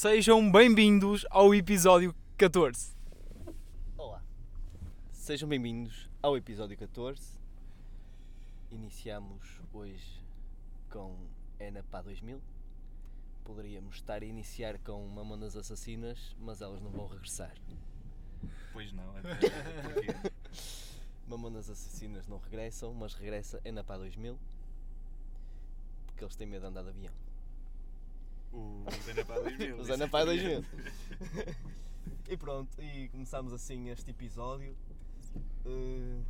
Sejam bem-vindos ao episódio 14. Olá, sejam bem-vindos ao episódio 14. Iniciamos hoje com Ana Pá 2000. Poderíamos estar a iniciar com Mamonas Assassinas, mas elas não vão regressar. Pois não, é porque Mamonas Assassinas não regressam, mas regressa Ana Pá 2000 porque eles têm medo de andar de avião. O Zena para 2000. Os Ana Pá 2000. e pronto, e começamos assim este episódio. Eh,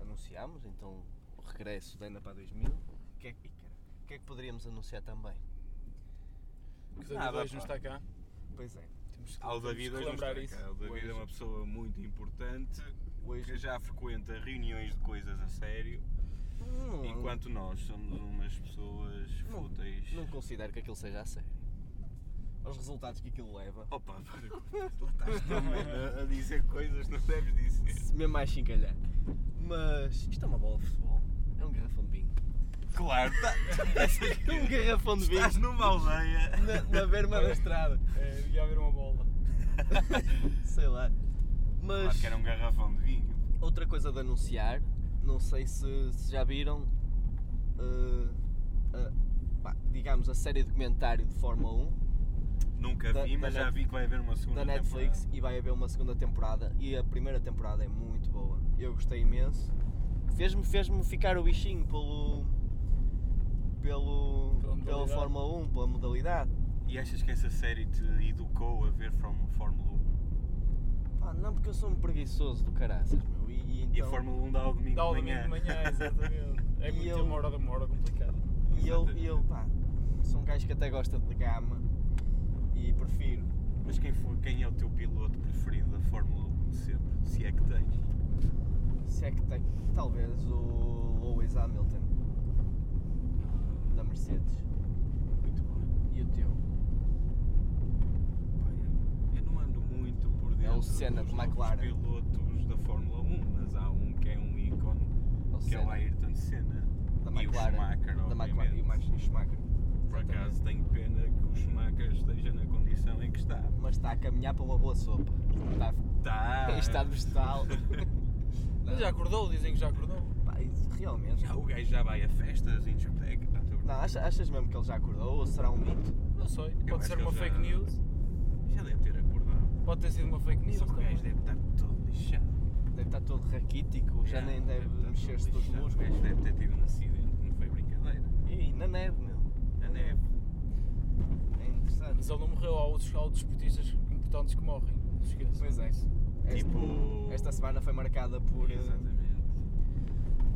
anunciámos então o regresso da Ana Pá 2000. O que, é, que- o que é que poderíamos anunciar também? Que o Nada, David hoje não está cá. Pois é, Temos que, Ao temos David que hoje não lembrar está isso. cá. O David Hoje- é uma pessoa muito importante hoje. que já frequenta reuniões de coisas a sério, Hum, enquanto nós somos umas pessoas Não- fúteis. Não considero que aquilo seja a sério. Os resultados que aquilo leva, Opa, para lá estás também a, a dizer coisas que não deves dizer. mesmo mais chincalhar. Mas isto é uma bola de futebol. É um garrafão de vinho. Claro, tá, um garrafão de vinho estás numa aldeia. na, na berma da estrada. É, devia haver uma bola. Sei lá. Mas Claro que era um garrafão de vinho. outra coisa de anunciar, não sei se, se já viram, a- pá, digamos, a série documentário de Fórmula 1 Nunca Da- vi, mas já Net- vi que vai haver uma segunda da Netflix temporada. e vai haver uma segunda temporada e a primeira temporada é muito boa. Eu gostei imenso. Fez-me fez ficar o bichinho pelo pelo Pela pela. Fórmula 1, pela modalidade. E achas que essa série te educou a ver Fórmula 1? Pá, não porque eu sou um preguiçoso do caraças, meu. E, e então, E a Fórmula 1 dá ao domingo Dá ao de domingo manhã. de manhã, exatamente. É E muito eu- uma hora, uma hora complicada. e eu, e eu pá, sou um gajo que até gosta de gama e prefiro. Mas quem, foi, quem é o teu piloto preferido da Fórmula 1 sempre? Se é que tens. Se é que tem, talvez o Lewis Hamilton da Mercedes. Muito bem. E o teu? Pá, eu, eu não ando muito por dentro É o Senna de McLaren. pilotos da Fórmula 1, mas há um que é um ícone, É o que é o Senna. Ayrton Senna. Da e McLaren. o Schumacher, da. McLaren e o Max- e o Schumacher. Por Exatamente. acaso tenho pena que o Schumacher esteja na condição em que está. Mas está a caminhar para uma boa sopa. Está Está! em estado vegetal. Mas já acordou, dizem que já acordou. Pá, isso realmente. Já, o gajo já vai a festas em discoteca. Não, achas, achas mesmo que ele já acordou ou será um mito? Não sei. Eu Pode acho ser que uma ele já- fake news. Já deve ter acordado. Pode ter sido uma fake news. Só que o também. gajo deve estar todo lixado. Deve estar todo raquítico, já nem deve estar mexer-se dos lixado. O músculos. gajo deve ter tido um acidente, não foi brincadeira. E na neve, meu. Na neve. É interessante. Mas ele não morreu. Há outros, há outros desportistas importantes que morrem. Esqueçam. Pois é. Esta, Tipo. esta semana foi marcada por, eh, Exatamente.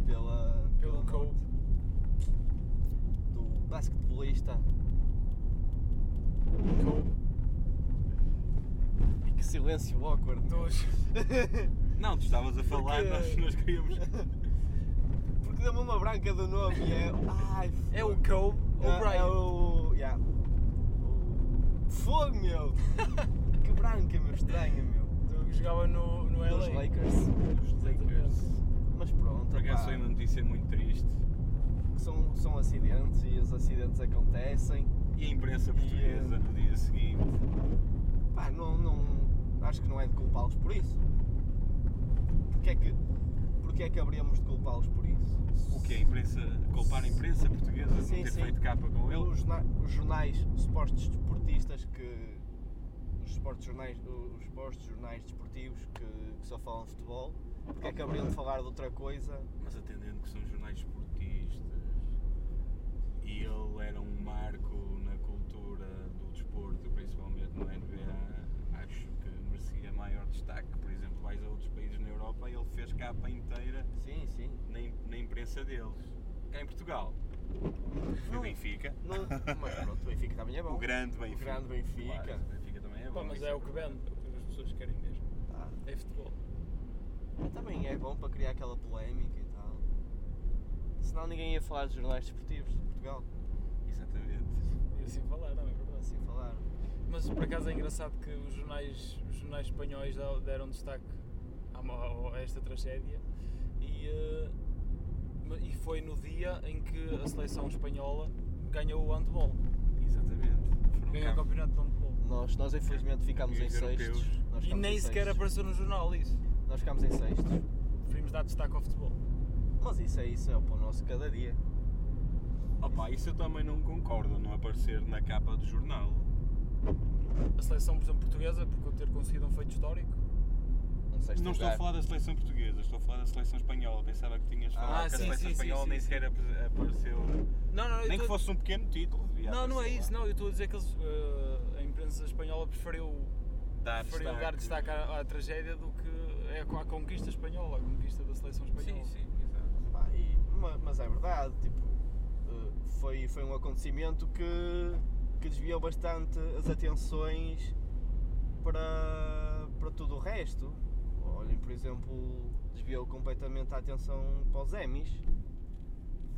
pela, Pelo Kobe. morte do basquetebolista. E que silêncio awkward. Dois. Não, tu estavas a falar, Porque- nós, nós queríamos. Porque deu-me uma branca do nome e é. Ai, É o Kobe É, O'Brien. é o. Yeah. O- Fogo, meu! que branca, meu, estranha, meu. Que Jogava no, no Dos LA. Lakers. Os Lakers. Mas pronto, Por acaso foi uma notícia muito triste. são, são acidentes e os acidentes acontecem. E a imprensa E, portuguesa eh, no dia seguinte. Pá, não, não, acho que não é de culpá-los por isso. Porquê é que, porquê é que haveríamos de culpá-los por isso? O que é a imprensa? Culpar a imprensa portuguesa de não ter sim. feito capa com ele? Os, os jornais, os supostos desportistas que. Os supostos jornais, os supostos jornais desportivos que, que só falam de futebol, porque é que haveriam de falar de outra coisa? Mas atendendo que são jornais esportistas e ele era um marco na cultura do desporto, principalmente no NBA, acho que merecia maior destaque. Por exemplo, vais a outros países na Europa e ele fez capa inteira Sim, sim. na, na imprensa deles. Cá em Portugal, foi Não. Benfica. Não, mas pronto, o Benfica também é bom. O grande Benfica. grande Benfica. Claro, o Benfica também é bom. Pá, mas é o que vende, é o que as pessoas querem mesmo. Tá. É futebol. Mas também é bom para criar aquela polémica e tal. Senão ninguém ia falar de jornais desportivos de Portugal. Exatamente. E assim falaram, é verdade. Assim falar. Mas por acaso é engraçado que os jornais, os jornais espanhóis deram destaque a, a esta tragédia e, eh, e foi no dia em que a seleção espanhola ganhou o handball. Exatamente. Ganhou o campeonato de handball. Nós, nós infelizmente ficámos em sextos. Nós E nem em sequer sextos. apareceu no jornal isso. Nós ficámos em sextos. Preferimos dar destaque ao futebol. Mas isso é isso, é o pão nosso cada dia. Opa, isso eu também não concordo, não aparecer na capa do jornal. A seleção, por exemplo, portuguesa, por ter conseguido um feito histórico. Sexto Não estou lugar. a falar da seleção portuguesa, estou a falar da seleção espanhola. Pensava que tinhas falado Ah, que a sim, seleção sim, espanhola sim, nem sim. sequer ap- apareceu. Não, não, Nem que tô- fosse um pequeno título. Não, não é aparecer isso, lá. não. Eu estou a dizer que eles, eh, a imprensa espanhola preferiu, Dar preferiu destaque. dar destaque à, à tragédia do que é à conquista espanhola, a conquista da seleção espanhola. Sim, sim, exato. E- mas é verdade, tipo, eh, foi, foi um acontecimento que, que desviou bastante as atenções para, para tudo o resto. Olhem, por exemplo, desviou completamente a atenção para os Emmys,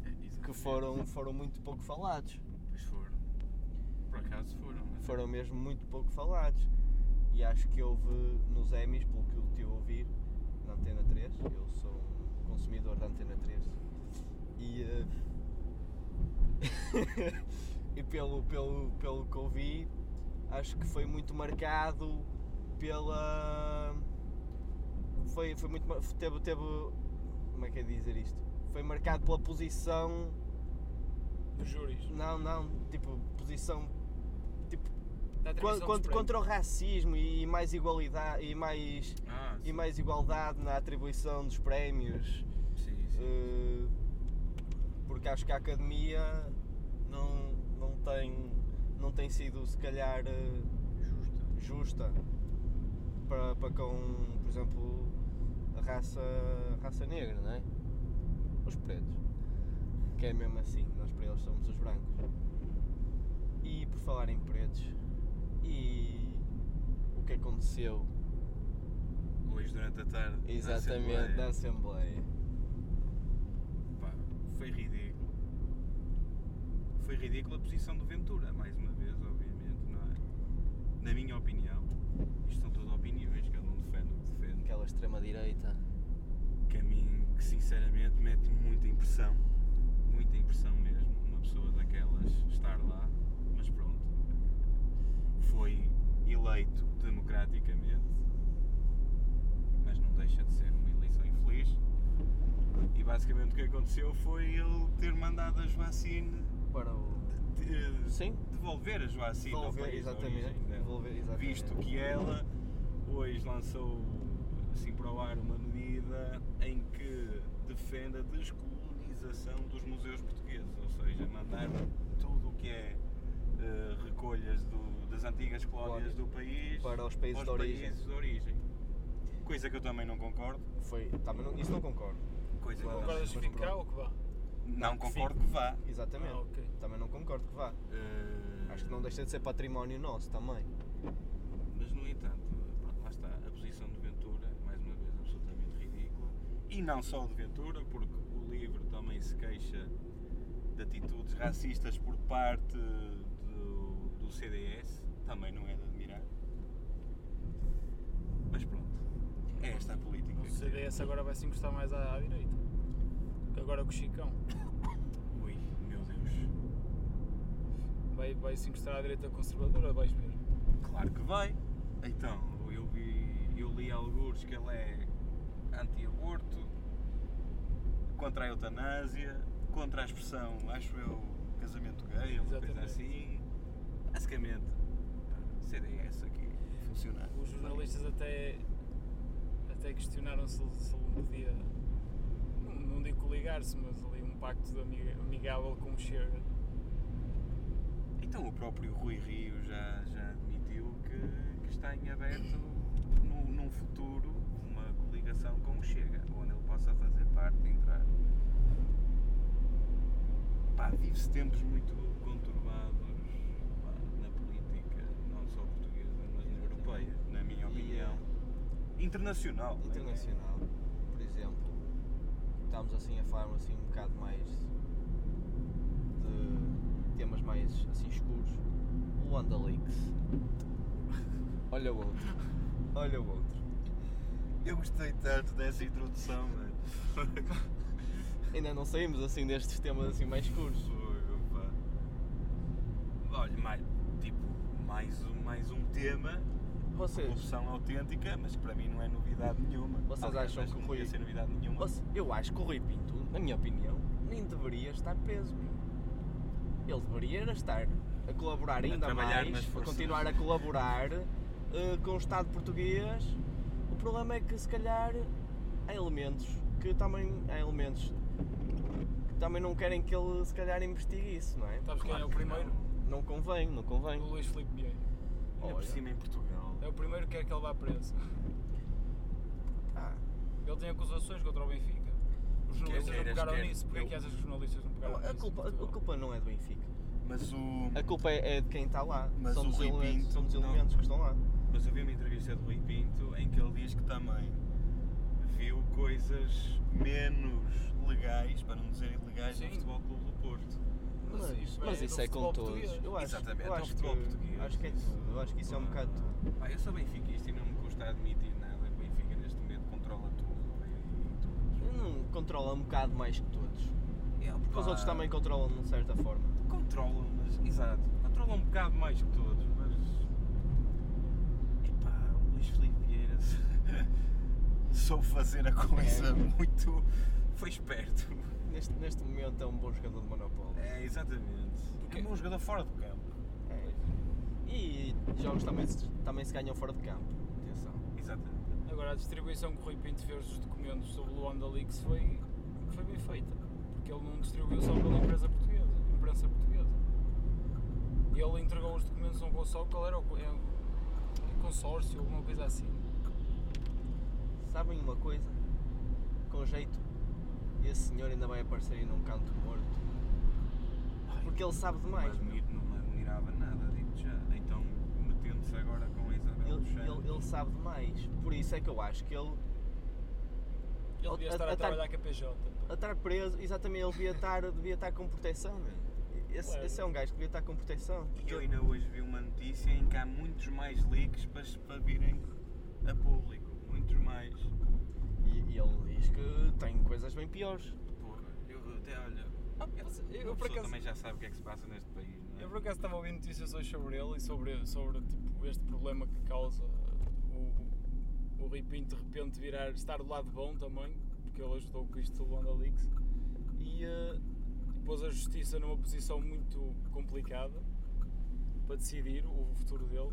que Exatamente. foram, foram muito pouco falados. Pois foram. Por acaso foram. mas- Foram mesmo muito pouco falados. E acho que houve nos Emmys, pelo que eu tive a ouvir, na Antena 3, eu sou um consumidor da Antena 3, e, eh, e pelo, pelo, pelo que ouvi, acho que foi muito marcado pela. Foi, foi muito. Teve, teve. Como é que é dizer isto? Foi marcado pela posição Dos júris. não, não, tipo, posição tipo, contra, contra o racismo e mais igualdade e mais, Ah, e mais igualdade na atribuição dos prémios. sim, sim. eh, porque acho que a academia não, não, tem, não tem sido se calhar eh, Justa. justa para, para com, por exemplo, raça, raça negra, não é? Os pretos. Que é mesmo assim, nós para eles somos os brancos. E por falar em pretos, e o que aconteceu Hoje durante a tarde. exatamente na Assembleia, Assembleia? pá, foi ridículo. Foi ridícula a posição do Ventura, mais uma vez, obviamente, não é? Na minha opinião, isto são todas opiniões, cada Aquela extrema-direita. mim, que sinceramente mete muita impressão, muita impressão mesmo, uma pessoa daquelas estar lá, mas pronto, foi eleito democraticamente, mas não deixa de ser uma eleição infeliz. E basicamente o que aconteceu foi ele ter mandado a Joacine Para o. de- Sim. devolver a Joacine Devolver, exatamente. Devolver, exatamente. visto que ela hoje lançou assim para o ar uma medida em que defende a descolonização dos museus portugueses, ou seja, mandar tudo o que é eh, recolhas do- das antigas colónias do país Para os países de origem. países de origem. Coisa que eu também não concordo. Foi, também não, isso não concordo. Coisa que. Concordas que fique cá ou que vá? não que concordo que vá. Exatamente. Ah, ok. Também não concordo que vá. Eh, Acho que não deixa de ser património nosso também. Mas, no entanto, pronto, lá está, a posição de Ventura, mais uma vez, absolutamente ridícula. E não só de Ventura, porque o livro também se queixa de atitudes racistas por parte do, do CDS, também não é de admirar. Mas pronto, é esta a política. O CDS agora vai se encostar mais à, à direita. Agora com o Chicão. Ui, meu Deus. Vai, vai se encostar à direita conservadora, vais ver. Claro que vai. Então, eu vi, eu li alguns que ele é anti-aborto, contra a eutanásia, contra a expressão, acho eu, casamento gay, uma coisa assim. Basicamente, CDS aqui, funcionar. Os jornalistas até, até questionaram se, ele- se ele podia, não, não digo coligar-se, mas ali um pacto amiga- amigável com o Chega. Então o próprio Rui Rio já, já admitiu que, que está em aberto num, num futuro coligação com o Chega, onde ele possa fazer parte, entrar. Pá, vive-se tempos muito conturbados pá, na política, não só portuguesa, mas na europeia, na minha E, opinião. Internacional. é? Internacional, por exemplo, estamos assim a falar assim um bocado mais de mais assim escuros. Luanda Leaks. Olha o outro. Olha o outro. Eu gostei tanto dessa introdução, mano. Ainda não saímos assim destes temas assim mais pá. Olha, mais, tipo, mais um, mais um tema, Vocês, corrupção autêntica, mas para mim não é novidade nenhuma. Vocês Aliás, acham que o não Rui- ser novidade nenhuma? Você- eu acho que o Rui Pinto, na minha opinião, nem deveria estar preso. Ele deveria estar a colaborar A ainda trabalhar mais, a continuar a colaborar eh, com o Estado português. O problema é que se calhar há elementos que também há elementos que também não querem que ele se calhar investigue isso, não é? Sabes quem é o que primeiro? Não convém, não convém. O Luís Filipe Vieira. Ainda por cima em Portugal. É o primeiro que quer que ele vá preso. Ah, Ele tem acusações contra o Benfica. Os jornalistas não queiras, pegaram quer- nisso. Porquê é eu- que achas que os jornalistas não pegaram a, nisso? culpa, a, culpa não é do Benfica. Mas o. A culpa é, é de quem está lá. Mas são o dos Rui elementos, Pinto são dos não- elementos que estão lá. Mas eu vi uma entrevista do Rui Pinto em que ele diz que também viu coisas menos legais, para não dizer ilegais, Sim. no Futebol Clube do Porto. Mas, Mas isso, é mas do isso é com todos. Eu acho, Exatamente, eu é o acho futebol que, português. Acho que é tudo. Eu acho que isso é um bocado tudo. Pá, eu sou benfiquista e não me custa admitir nada. O Benfica neste momento controla tudo e, e tudo. Não controla um bocado mais que todos. É, Porque os outros também controlam de certa forma. Controlam, mas. Exato. Controlam um bocado mais que todos, mas. Epá, o Luís Filipe Vieira soube fazer a coisa É. muito. Foi esperto. Neste, neste momento é um bom jogador de Monopólio. É, exatamente. Porque- É um bom jogador fora do campo. É. E jogos também se, também se ganham fora de campo. Atenção. Exatamente. Agora, a distribuição que o Rui Pinto fez dos documentos sobre o Luanda Leaks foi, foi bem feita. Porque ele não distribuiu só pela empresa portuguesa, imprensa portuguesa. E ele entregou os documentos a um consórcio, qual era o é, consórcio, alguma coisa assim. Sabem uma coisa? Com jeito, esse senhor ainda vai aparecer aí num canto morto. Porque ele sabe demais. Mas meu. me- não me admirava nada, digo já. Então, metendo-se agora com a Isabel Ele, ele, ele sabe demais. Por isso é que eu acho que ele Ele devia A- estar a, a- trabalhar com a PJ. a estar preso, exatamente, ele devia estar, devia estar com proteção, meu. Esse, Claro. esse é um gajo que devia estar com proteção. E eu ainda hoje vi uma notícia em que há muitos mais leaks para, para virem a público. Muitos mais. E, e ele diz que tem coisas bem piores. Porra, eu até olha. Ah, eu- eu por acaso- também já sabe o que é que se passa neste país, não é? Eu por acaso estava a ouvir notícias hoje sobre ele e sobre, sobre tipo, este problema que causa o, o Rui Pinto de repente virar, estar do lado bom também, porque ele ajudou com isto do Luanda Leaks e eh, pôs a justiça numa posição muito complicada para decidir o futuro dele.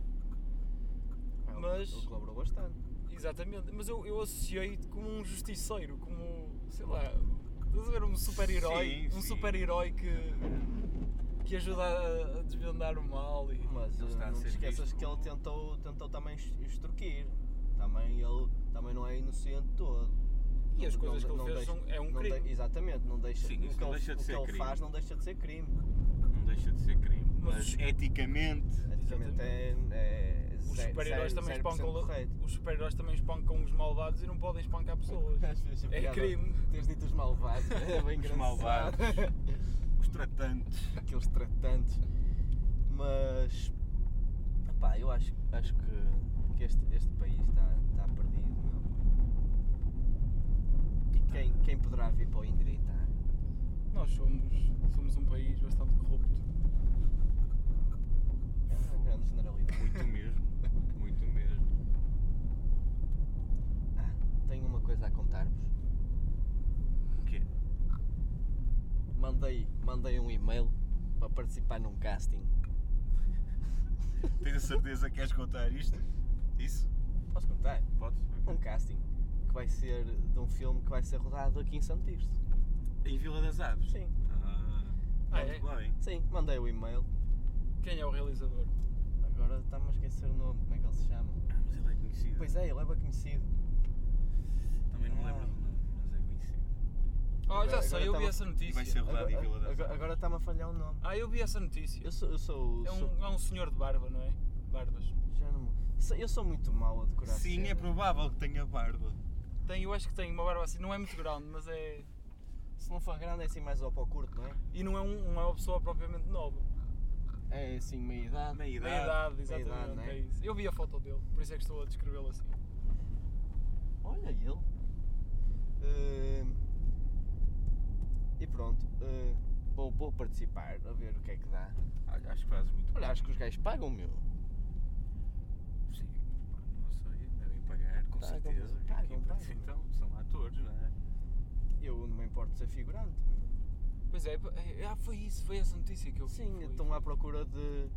Ele- Mas- Ele colaborou bastante. Exatamente, mas eu, eu associei como um justiceiro, como, sei lá, estás a ver um super-herói, um super-herói que, que ajuda a, a desvendar o mal e... Mas Ele está não te ser esqueças visto que ele tentou, tentou também extorquir. Também ele também não é inocente todo. E as coisas não que ele deixa- fez são, é um não crime. de- exatamente, não deixa, Sim, o que não ele, deixa de o que ele crime. faz não deixa de ser crime. Não deixa de ser crime. Mas eticamente. Eticamente é, é Os super-heróis também 0% espancam correto. os super-heróis também espancam os malvados e não podem espancar pessoas. É piada crime. Teres dito os malvados, é bem Os malvados. Os tratantes. Aqueles tratantes. Mas, pá, eu acho, acho que, que este, este país está, está perdido, meu. E quem, quem poderá vir para o endireitar? Nós somos, somos um país bastante corrupto. Grande generalidade. Muito mesmo. Muito mesmo. Ah, tenho uma coisa a contar-vos. O quê? Mandei, mandei um e-mail para participar num casting. Tens a certeza que queres contar isto? Isso? Posso contar? Podes? Um casting que vai ser de um filme que vai ser rodado aqui em Santo Tirso. Em Vila das Aves? Sim. Ah, Ah, muito é? bem. Sim, mandei o e-mail. Quem é o realizador? Agora está-me a esquecer o nome, como é que ele se chama? Ah, mas ele é conhecido. Pois é, ele é bem conhecido. Também não me Ah. lembro do nome, mas é conhecido. Ah, Agora- já sei, agora eu vi tava- essa E vai notícia. ser rodado em Agora- Vila das agora-. Agora está-me a falhar o nome. Ah, eu vi essa notícia. Eu sou. Eu sou, É sou- um, é um senhor de barba, não é? Barbas. já não sou- eu sou muito mau a decorar Sim, é cenas. provável que tenha barba. Tem, eu acho que tem uma barba assim, não é muito grande, mas é. Se não for grande é assim mais ao para o curto, não é? E não é, um, não é uma pessoa propriamente nova. É assim, meia idade. Meia idade. idade, exatamente. idade, né? é isso. Eu vi a foto dele, por isso é que estou a descrevê-lo assim. Olha ele. Eh, e pronto. eh, vou, vou participar a ver o que é que dá. Olha, acho que fazes muito Olha, bem. acho que os gajos pagam, meu. Sim, não sei, devem pagar, com Pagam, certeza. pagam, pagam. Então, são atores, não é? Eu não me importo de ser figurante, meu. Pois é, é, ah, foi isso, foi essa notícia que eu vi. Sim, estão à procura de,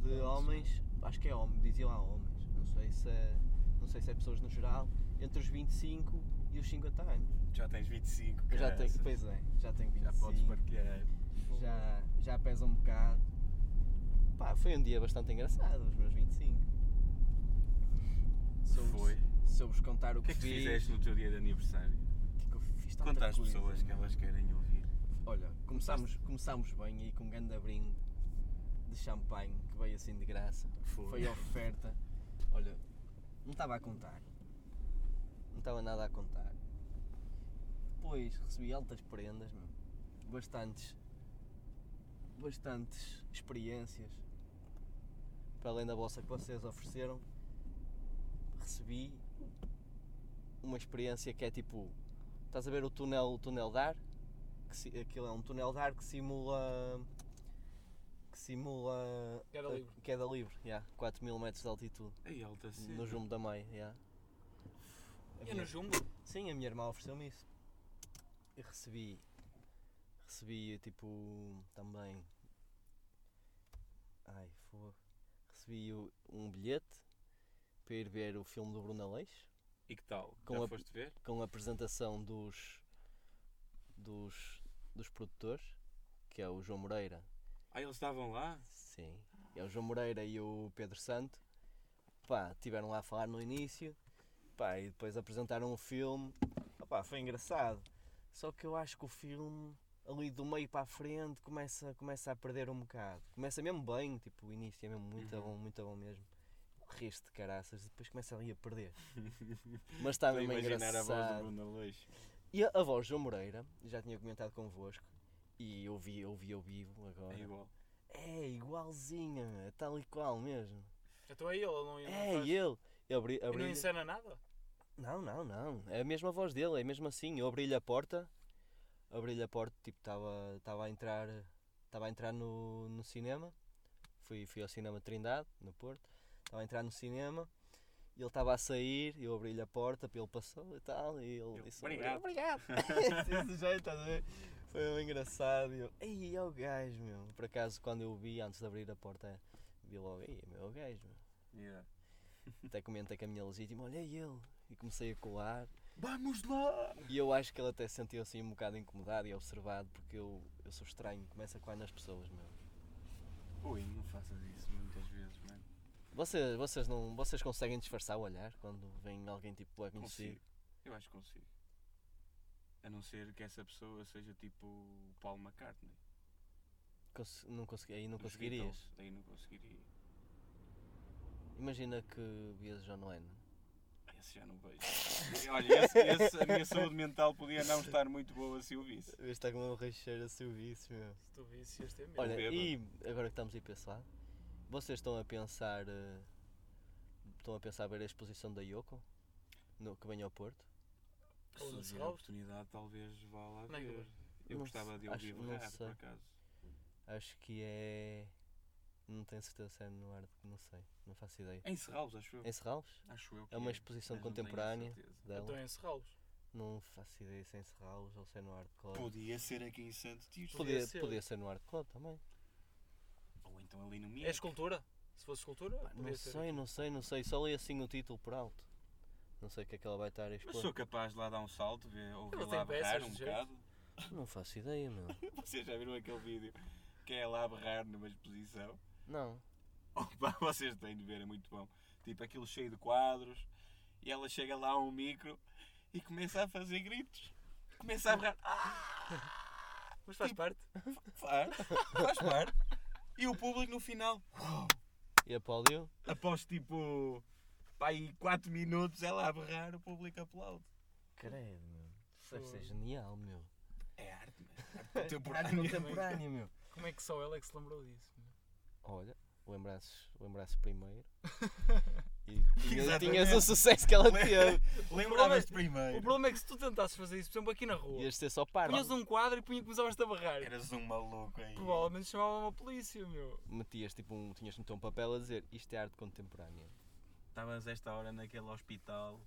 de homens, acho que é homem, diziam lá homens, não sei se é, não sei se é pessoas no geral, entre os 25 e os 50 anos. Já tens 25, Eu já tenho, pois é, já tenho 25, Já podes partilhar. já, já pesa um bocado. Pá, foi um dia bastante engraçado, os meus 25. Se eu vos- Foi. Se eu vos contar o O que é que fiz, fizeste no teu dia de aniversário? o que é que eu fiz Conta às pessoas que elas querem ouvir. Olha, começámos, começámos bem aí com um grande brinde de champanhe que veio assim de graça. Foi. Foi oferta. Olha, não estava a contar. Não estava nada a contar. Depois recebi altas prendas, meu. bastantes, bastantes experiências. Para além da bolsa que vocês ofereceram, recebi uma experiência que é tipo. Estás a ver o túnel, o túnel de ar? Que aquilo é um túnel de ar que simula. que simula. Queda a- livre. Queda livre, yeah, 4 mil metros de altitude. Ei, alta cena. No Jumbo da Meia, yeah. E é minha- no Jumbo? Sim, a minha irmã ofereceu-me isso. E recebi. Recebi tipo. também. Ai, foi. Recebi um bilhete para ir ver o filme do Bruno Aleixo E que tal? Com Já a- foste ver? com a apresentação dos. dos. Dos produtores, que é o João Moreira. Ah, eles estavam lá? Sim. É o João Moreira e o Pedro Santo. Pá, tiveram lá a falar no início. Pá, e depois apresentaram o filme. Opá, foi engraçado. Só que eu acho que o filme, ali do meio para a frente, começa, começa a perder um bocado. Começa mesmo bem, tipo, o início é mesmo muito Uhum. bom, muito bom mesmo. Riste de caraças, depois começa ali a perder. Mas está mesmo imaginar a voz do engraçado. Bruno. E a, a voz de João Moreira, já tinha comentado convosco, e eu vi, eu vi ao vivo agora. É igual. É igualzinha, é tal e qual mesmo. Então é ele, ele não, É faz- ele. Eu abri, E não abri encena nada? Não, não, não. É a mesma voz dele, é mesmo assim. Eu abri-lhe a porta, abri-lhe a porta, tipo, estava estava a entrar, estava a entrar no, no cinema. Fui, fui ao cinema Trindade, no Porto. Estava a entrar no cinema. E ele estava a sair, eu abri-lhe a porta, ele passou e tal, e ele Eu, disse "Obrigado." obrigado. Desse jeito, a ver? Foi engraçado. E eu, ei, é o gajo, meu. Por acaso, quando eu o vi, antes de abrir a porta, vi logo, ei, é o gajo, meu. Yeah. Até comentei com a minha legítima, olha ele. E comecei a colar. Vamos lá! E eu acho que ele até se sentiu assim um bocado incomodado e observado porque eu, eu sou estranho, começo a colar nas pessoas, meu. Ui, não faças isso. Vocês, vocês, não, vocês conseguem disfarçar o olhar quando vem alguém tipo é conhecido? Consigo. Eu acho que consigo. A não ser que essa pessoa seja tipo o Paul McCartney. Cons- não consegui, aí não dos conseguirias. Beatles. Aí não conseguiria. Imagina que vias John Lennon. Esse já não vejo. Olha, esse, esse- a minha saúde mental podia não estar muito boa se o visse. Este está com uma recheira a seu vício, meu. Se tu visse, este é mesmo. Olha, e agora que estamos aí para esse lado, vocês estão a pensar. eh, estão a pensar ver a exposição da Yoko? No, que vem ao Porto? Se houver Serralves? oportunidade, talvez vá lá é ver. Eu Não gostava sei, de ouvir sei. por acaso. Acho que é. Não tenho certeza se é no ar, não sei, não faço ideia. Em Serralves, acho eu. Em Serralves? Acho eu que É uma exposição não tenho a contemporânea dela. Então é encerrá-los. Não faço ideia se é em Serralves ou se é no Art Club. Podia ser aqui em Santo Tirso. Podia Podia, ser. podia ser no Art Club também. No É escultura? Se fosse escultura, Pá, não ser. sei, não sei, não sei. Só li assim o título por alto. Não sei o que é que ela vai estar a Mas expor. sou capaz de lá dar um salto, ver, ouvir Ela lá berrar um bocado. Não faço ideia, meu. Vocês já viram aquele vídeo que é lá berrar numa exposição? Não. Opa, vocês têm de ver, é muito bom. Tipo aquilo cheio de quadros e ela chega lá a um micro e começa a fazer gritos. Começa a berrar. Ah, Mas faz Tipo- parte. faz, faz parte. E o público no final, E aplaudiu? após tipo pá, aí 4 minutos ela a berrar, o público aplaude. Credo, meu. Isso deve ser Fogo. genial, meu. É arte, mano. Arte Arte contemporânea. contemporânea, meu. Como é que só ela é que se lembrou disso? meu? Olha, lembrasse, lembrasse primeiro. E tinha- Exatamente. tinhas o sucesso que ela teve. Lembravas-te O primeiro. problema é que se tu tentasses fazer isso, por exemplo, aqui na rua, Ias ter só par. punhas um quadro e punha, começavas-te a barrar. Eras um maluco aí. Provavelmente chamavam a polícia, meu. Metias tipo um, tinhas de meter um papel a dizer isto é arte contemporânea. Estavas esta hora naquele hospital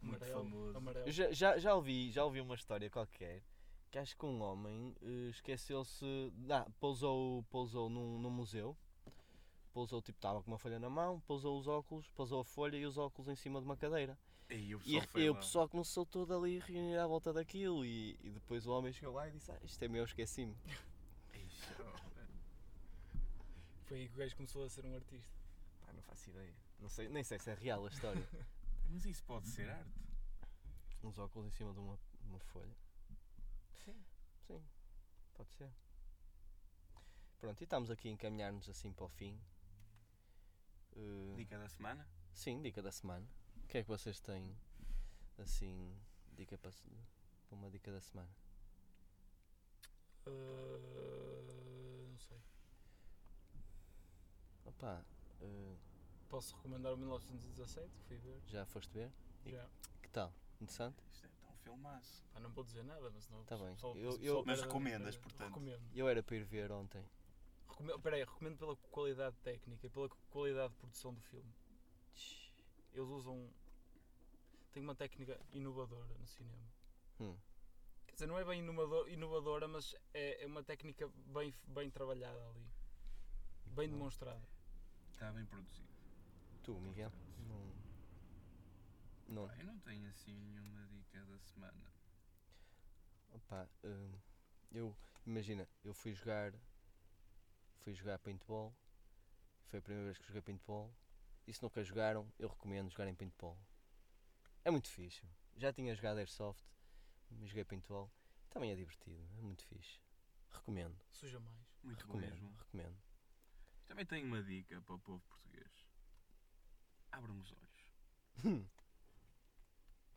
muito Amarelo, famoso. amarelo. Já, já, já, ouvi, já ouvi uma história qualquer que acho que um homem eh, esqueceu-se. Ah, pousou, pousou num, num museu. Pousou, tipo, estava com uma folha na mão, pousou os óculos, pousou a folha e os óculos em cima de uma cadeira. E o E, pessoal foi e o pessoal começou todo ali a reunir à volta daquilo. E, e depois o homem chegou lá e disse: ah, Isto é meu, esqueci-me. Oh, Foi aí que o gajo começou a ser um artista. Pá, não faço ideia. Não sei, nem sei se é real a história. Mas isso pode ser arte. Uns óculos em cima de uma, uma folha. Sim. Sim, pode ser. Pronto, e estamos aqui a encaminhar-nos assim para o fim. Eh, Dica da semana? sim, dica da semana. O que é que vocês têm assim, dica para, uma dica da semana? Ah, não sei. Opa, eh, Posso recomendar o 1917, que fui ver. já foste ver? E- Já. Que tal? Interessante? Isto é tão filmaço. Pá, não vou dizer nada, mas não. Tá bem. só- Eu- só eu- Mas para- recomendas, portanto. Recomendo. Eu era para ir ver ontem. Recomendo, peraí, recomendo pela qualidade técnica e pela qualidade de produção do filme. Eles usam. Tem uma técnica inovadora no cinema. Hum. Quer dizer, não é bem inovador- inovadora, mas é, é uma técnica bem, bem trabalhada ali. Bem demonstrada. Está bem produzido. Tu, Miguel? Não. Não. Pá, eu não tenho assim nenhuma dica da semana. Opa, hum, eu, imagina, eu fui jogar, fui jogar paintball, foi a primeira vez que joguei paintball, e se nunca jogaram, eu recomendo jogarem paintball. É muito fixe. Já tinha jogado Airsoft, mas joguei paintball, também é divertido, é muito fixe. Recomendo, Suja mais. Muito recomendo, mesmo. recomendo. Também tenho uma dica para o povo português. Abram os olhos.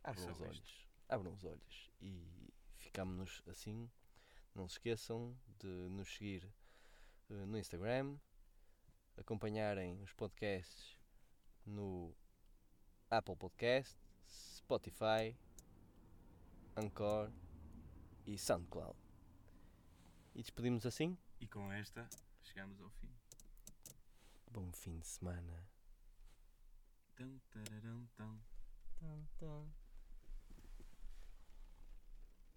Abram só os isto. olhos, abram os olhos e ficamos assim. Não se esqueçam de nos seguir no Instagram, acompanharem os podcasts no Apple Podcast, Spotify, Anchor e SoundCloud. E despedimos assim. E com esta, chegamos ao fim. Bom fim de semana. Tum, tararam, tum. Tum, tum.